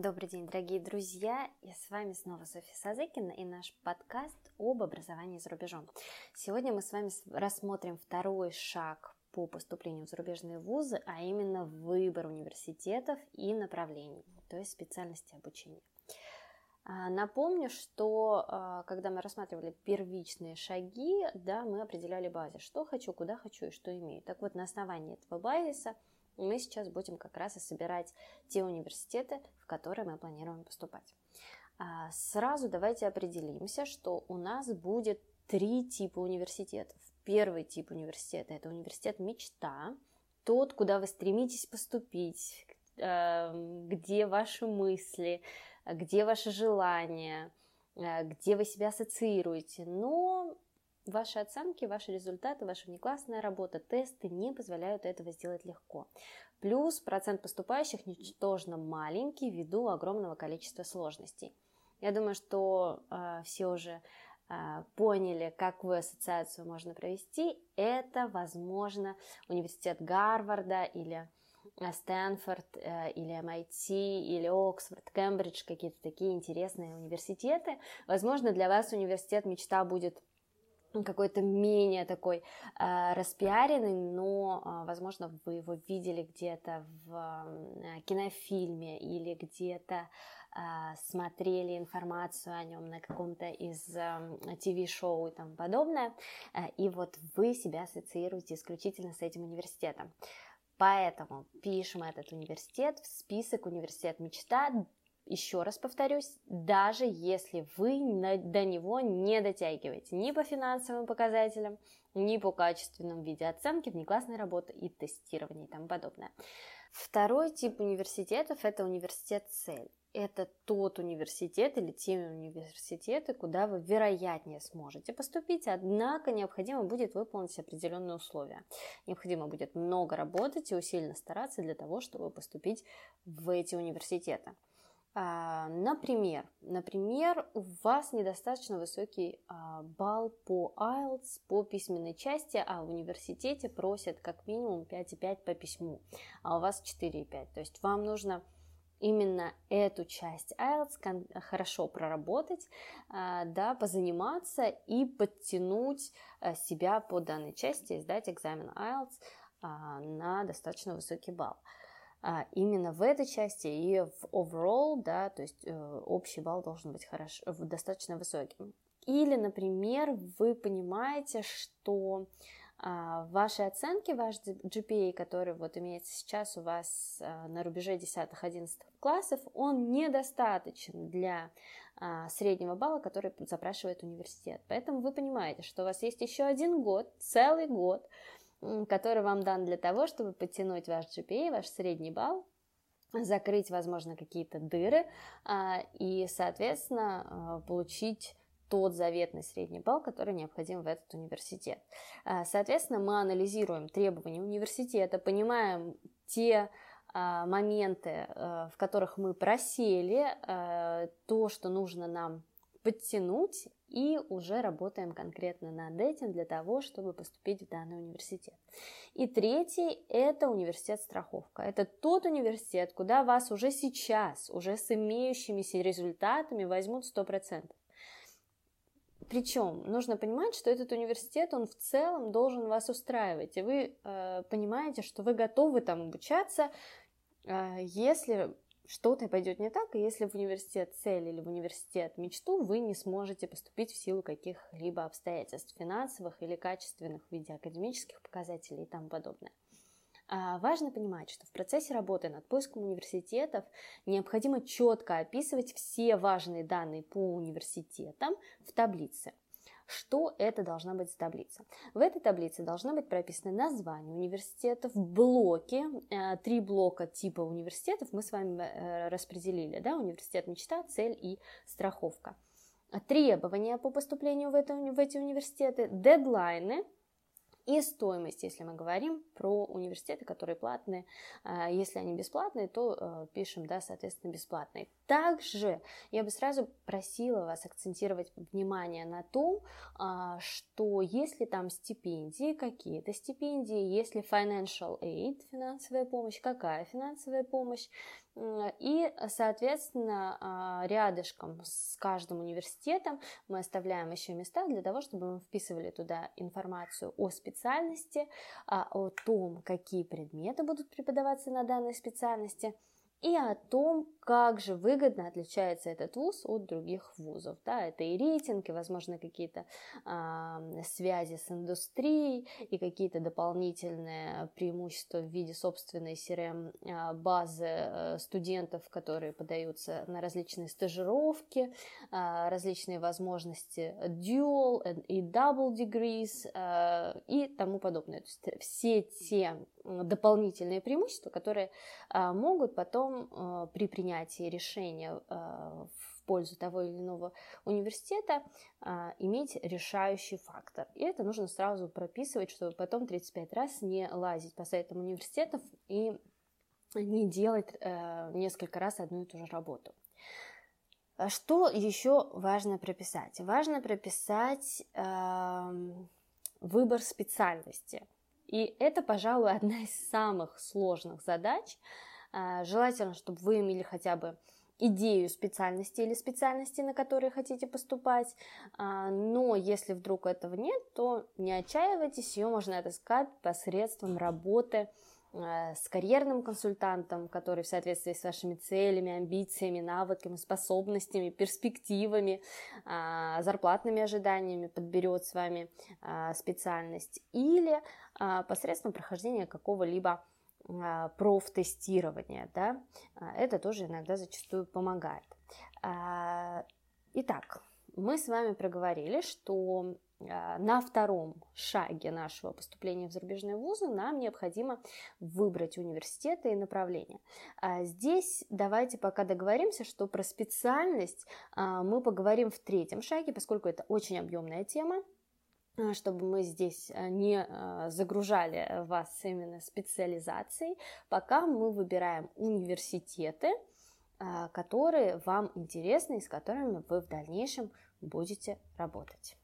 Добрый день, дорогие друзья! Я с вами снова Софья Сазыкина и наш подкаст об образовании за рубежом. Сегодня мы с вами рассмотрим второй шаг по поступлению в зарубежные вузы, а именно выбор университетов и направлений, то есть специальности обучения. А, напомню, что а, когда мы рассматривали первичные шаги, да, мы определяли базис, что хочу, куда хочу и что имею. Так вот, на основании этого базиса – мы сейчас будем как раз и собирать те университеты, в которые мы планируем поступать. А, сразу давайте определимся, что у нас будет три типа университетов. Первый тип университета – это университет мечта, тот, куда вы стремитесь поступить, э, где ваши мысли, где ваши желания, э, где вы себя ассоциируете, но Ваши оценки, ваши результаты, ваша внеклассная работа, тесты не позволяют этого сделать легко. Плюс процент поступающих ничтожно маленький ввиду огромного количества сложностей. Я думаю, что э, все уже э, поняли, какую ассоциацию можно провести. Это, возможно, университет Гарварда или э, Стэнфорд, э, или MIT, или Оксфорд, Кембридж, какие-то такие интересные университеты. Возможно, для вас университет мечта будет какой-то менее такой э, распиаренный, но, э, возможно, вы его видели где-то в э, кинофильме или где-то э, смотрели информацию о нем на каком-то из э, ТВ-шоу и тому подобное, э, и вот вы себя ассоциируете исключительно с этим университетом. Поэтому пишем этот университет в список университет мечта еще раз повторюсь, даже если вы до него не дотягиваете ни по финансовым показателям, ни по качественному виде оценки, внеклассной работы и тестирования и тому подобное. Второй тип университетов – это университет цель. Это тот университет или те университеты, куда вы вероятнее сможете поступить, однако необходимо будет выполнить определенные условия. Необходимо будет много работать и усиленно стараться для того, чтобы поступить в эти университеты. А, например, например, у вас недостаточно высокий а, балл по IELTS, по письменной части, а в университете просят как минимум 5,5 по письму, а у вас 4,5. То есть вам нужно именно эту часть IELTS хорошо проработать, а, да, позаниматься и подтянуть себя по данной части сдать экзамен IELTS на достаточно высокий балл именно в этой части и в overall, да, то есть э, общий балл должен быть хорошо, достаточно высоким. Или, например, вы понимаете, что а, ваши оценки, ваш GPA, который вот имеется сейчас у вас а, на рубеже 10-11 классов, он недостаточен для а, среднего балла, который запрашивает университет. Поэтому вы понимаете, что у вас есть еще один год, целый год, который вам дан для того, чтобы подтянуть ваш GPA, ваш средний балл, закрыть, возможно, какие-то дыры а, и, соответственно, а, получить тот заветный средний балл, который необходим в этот университет. А, соответственно, мы анализируем требования университета, понимаем те моменты, в которых мы просели, то, что нужно нам подтянуть, и уже работаем конкретно над этим для того, чтобы поступить в данный университет. И третий – это университет страховка. Это тот университет, куда вас уже сейчас, уже с имеющимися результатами возьмут 100%. Причем нужно понимать, что этот университет, он в целом должен вас устраивать, и вы э, понимаете, что вы готовы там обучаться, э, если что-то пойдет не так, и если в университет цель или в университет мечту вы не сможете поступить в силу каких-либо обстоятельств финансовых или качественных в виде академических показателей и тому подобное. А важно понимать, что в процессе работы над поиском университетов необходимо четко описывать все важные данные по университетам в таблице – что это должна быть таблица. В этой таблице должно быть прописано название университетов, блоки, э, три блока типа университетов мы с вами э, распределили, да, университет мечта, цель и страховка. Требования по поступлению в, это, в эти университеты, дедлайны, и стоимость, если мы говорим про университеты, которые платные. А, если они бесплатные, то э, пишем, да, соответственно, бесплатные. Также я бы сразу просила вас акцентировать внимание на том, а, что если там стипендии, какие-то стипендии, если financial aid, финансовая помощь, какая финансовая помощь, И, соответственно, а, рядышком с каждым университетом мы оставляем еще места для того, чтобы мы вписывали туда информацию о специальности, а, о том, какие предметы будут преподаваться на данной специальности – и о том, как же выгодно отличается этот вуз от других вузов. Да, это и рейтинг, и, возможно, какие-то э, связи с индустрией, и какие-то дополнительные преимущества в виде собственной CRM-базы э, студентов, которые подаются на различные стажировки, э, различные возможности dual и double degrees э, и тому подобное. То есть все те дополнительные преимущества, которые а, могут потом а, при принятии решения а, в пользу того или иного университета иметь решающий фактор. И это нужно сразу прописывать, чтобы потом 35 раз не лазить по сайтам университетов и не делать несколько раз одну и ту же работу. Что еще важно прописать? Важно прописать выбор специальности. И это, пожалуй, одна из самых сложных задач. А, желательно, чтобы вы имели хотя бы идею специальности или специальности, на которые хотите поступать. А, но если вдруг этого нет, то не отчаивайтесь, ее можно отыскать посредством работы Э, с карьерным консультантом, который в соответствии с вашими целями, амбициями, навыками, способностями, перспективами, а, зарплатными ожиданиями подберет с вами а, специальность, или а, посредством прохождения какого-либо профтестирования. Да? Это тоже иногда зачастую помогает. Итак, мы с вами проговорили, что а, на втором шаге нашего поступления в зарубежные вузы нам необходимо выбрать университеты и направления. А, здесь давайте пока договоримся, что про специальность а, мы поговорим в третьем шаге, поскольку это очень объемная тема чтобы мы здесь не загружали вас именно специализацией, пока мы выбираем университеты, которые вам интересны и с которыми вы в дальнейшем будете работать.